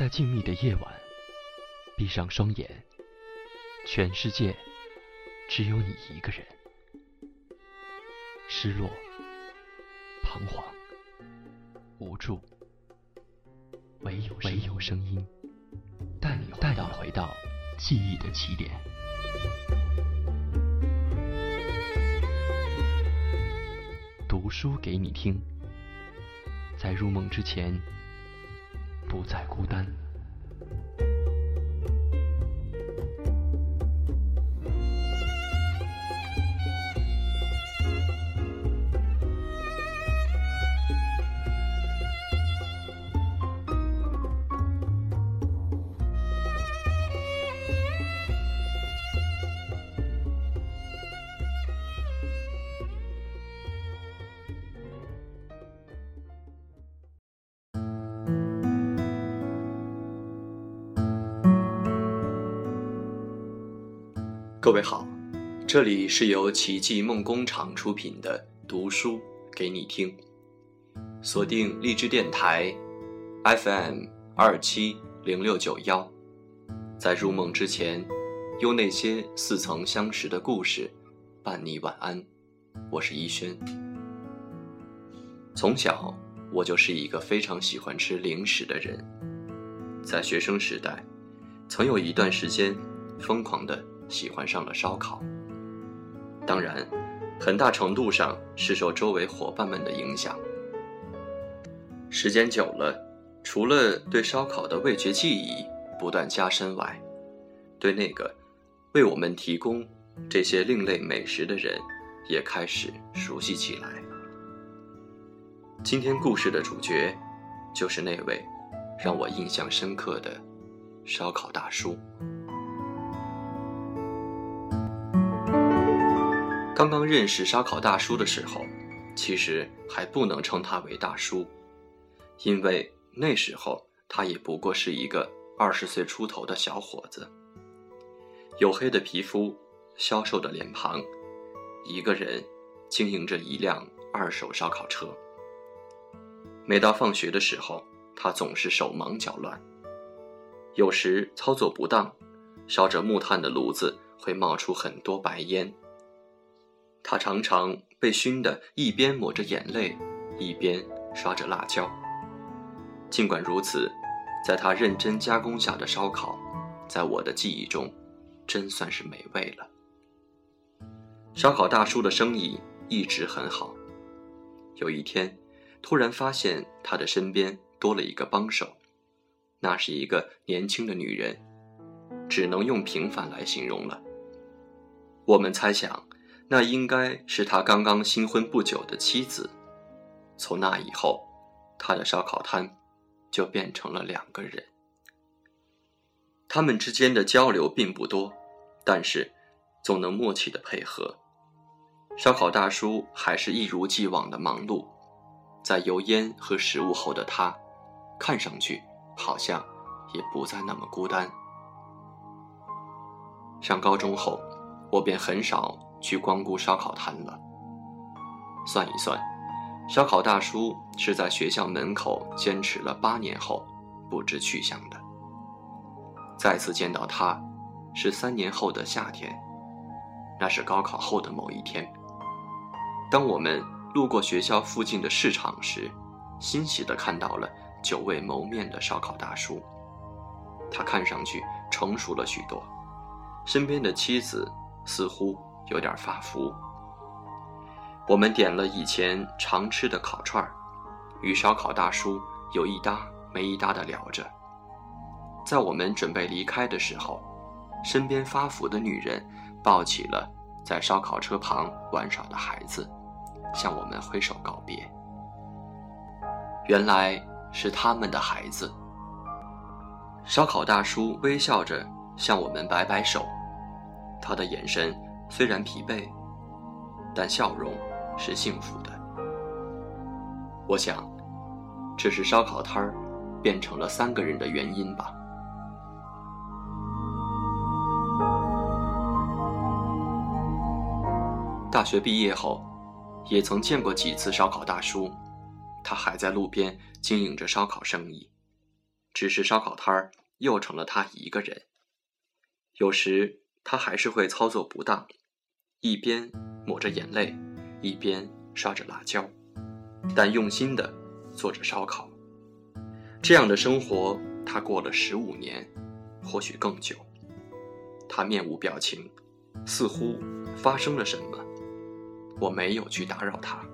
在静谧的夜晚，闭上双眼，全世界只有你一个人。失落、彷徨、无助，唯有唯有声音带你带你回到记忆的起点。读书给你听，在入梦之前，不再孤单。各位好，这里是由奇迹梦工厂出品的读书给你听，锁定荔枝电台 FM 二七零六九幺，在入梦之前，用那些似曾相识的故事伴你晚安。我是一轩，从小我就是一个非常喜欢吃零食的人，在学生时代，曾有一段时间疯狂的。喜欢上了烧烤，当然，很大程度上是受周围伙伴们的影响。时间久了，除了对烧烤的味觉记忆不断加深外，对那个为我们提供这些另类美食的人也开始熟悉起来。今天故事的主角，就是那位让我印象深刻的烧烤大叔。刚刚认识烧烤大叔的时候，其实还不能称他为大叔，因为那时候他也不过是一个二十岁出头的小伙子，黝黑的皮肤，消瘦的脸庞，一个人经营着一辆二手烧烤车。每到放学的时候，他总是手忙脚乱，有时操作不当，烧着木炭的炉子会冒出很多白烟。他常常被熏得一边抹着眼泪，一边刷着辣椒。尽管如此，在他认真加工下的烧烤，在我的记忆中，真算是美味了。烧烤大叔的生意一直很好。有一天，突然发现他的身边多了一个帮手，那是一个年轻的女人，只能用平凡来形容了。我们猜想。那应该是他刚刚新婚不久的妻子。从那以后，他的烧烤摊就变成了两个人。他们之间的交流并不多，但是总能默契的配合。烧烤大叔还是一如既往的忙碌，在油烟和食物后的他，看上去好像也不再那么孤单。上高中后，我便很少。去光顾烧烤摊了。算一算，烧烤大叔是在学校门口坚持了八年后，不知去向的。再次见到他，是三年后的夏天，那是高考后的某一天。当我们路过学校附近的市场时，欣喜地看到了久未谋面的烧烤大叔。他看上去成熟了许多，身边的妻子似乎。有点发福。我们点了以前常吃的烤串儿，与烧烤大叔有一搭没一搭的聊着。在我们准备离开的时候，身边发福的女人抱起了在烧烤车旁玩耍的孩子，向我们挥手告别。原来是他们的孩子。烧烤大叔微笑着向我们摆摆手，他的眼神。虽然疲惫，但笑容是幸福的。我想，这是烧烤摊儿变成了三个人的原因吧。大学毕业后，也曾见过几次烧烤大叔，他还在路边经营着烧烤生意。只是烧烤摊儿又成了他一个人。有时他还是会操作不当，一边抹着眼泪，一边刷着辣椒，但用心的做着烧烤。这样的生活，他过了十五年，或许更久。他面无表情，似乎发生了什么。我没有去打扰他。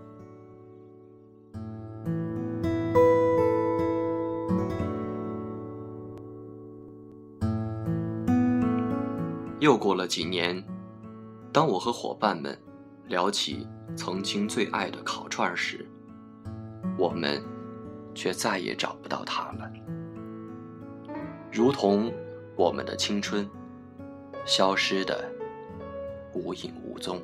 又过了几年，当我和伙伴们聊起曾经最爱的烤串时，我们却再也找不到他们，如同我们的青春消失的无影无踪。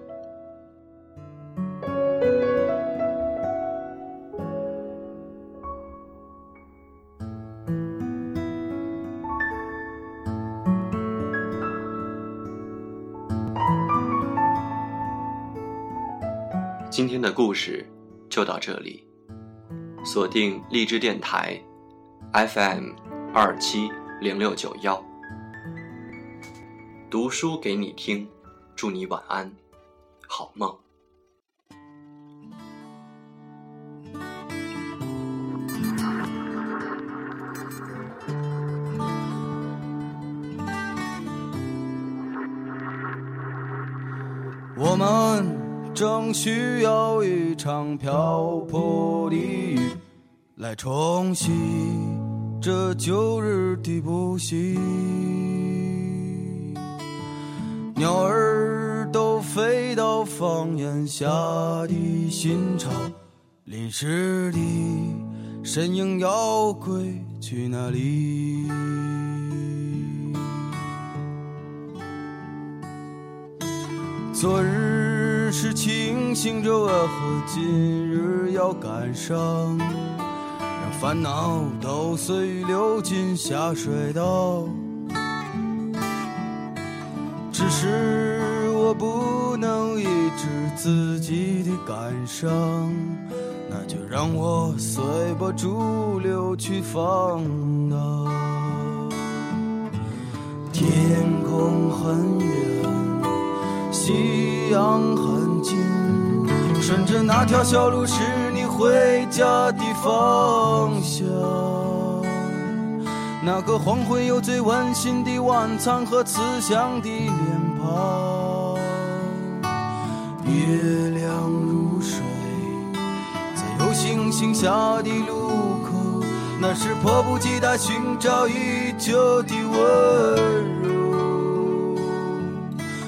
今天的故事就到这里，锁定荔枝电台 FM 二七零六九幺，读书给你听，祝你晚安，好梦。我们。正需要一场瓢泼的雨，来冲洗这旧日的不幸。鸟儿都飞到房檐下的新巢，淋湿的身影要归去哪里？昨日。是庆幸着，为何今日要感伤？让烦恼都随雨流进下水道。只是我不能抑制自己的感伤，那就让我随波逐流去放荡。天空很远，夕阳很。顺着那条小路是你回家的方向，那个黄昏有最温馨的晚餐和慈祥的脸庞。月亮如水，在有星星下的路口，那是迫不及待寻找已久的温柔。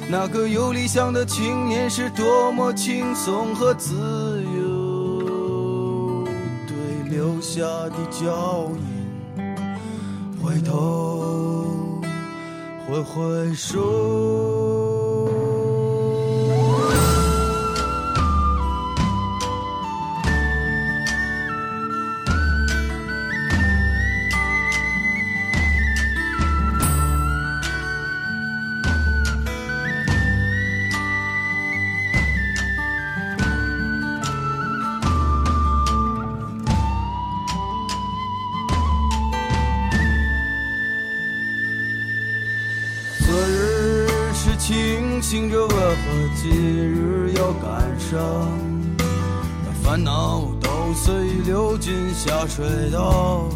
那个有理想的青年是多么轻松和自由，对留下的脚印，回头挥挥手。庆幸着，为何今日要感伤？让烦恼都随流进下水道。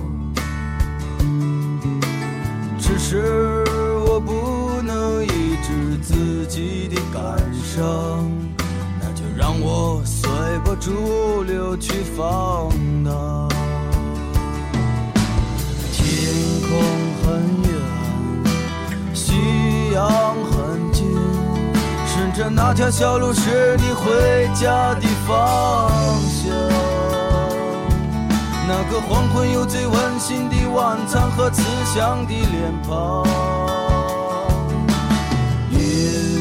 只是我不能抑制自己的感伤，那就让我随波逐流去放荡。那条小路是你回家的方向，那个黄昏有最温馨的晚餐和慈祥的脸庞。月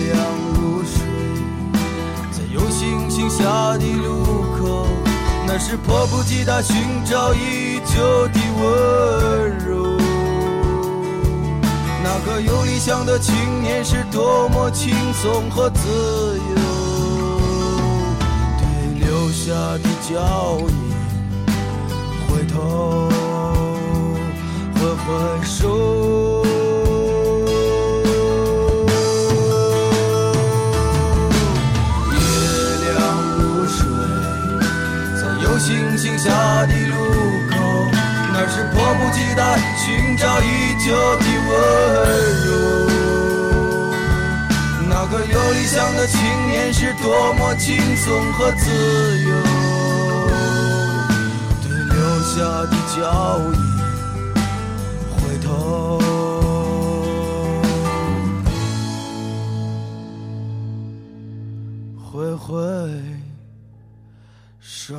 亮如水，在有星星下的路口，那是迫不及待寻找已久的温柔。那个有理想的青年是多么轻松和自由，对留下的脚印，回头挥挥手。月亮如水，在有星星下的路口，那是迫不及待寻找已久的温柔。那个有理想的青年是多么轻松和自由，对留下的脚印回头，挥挥手。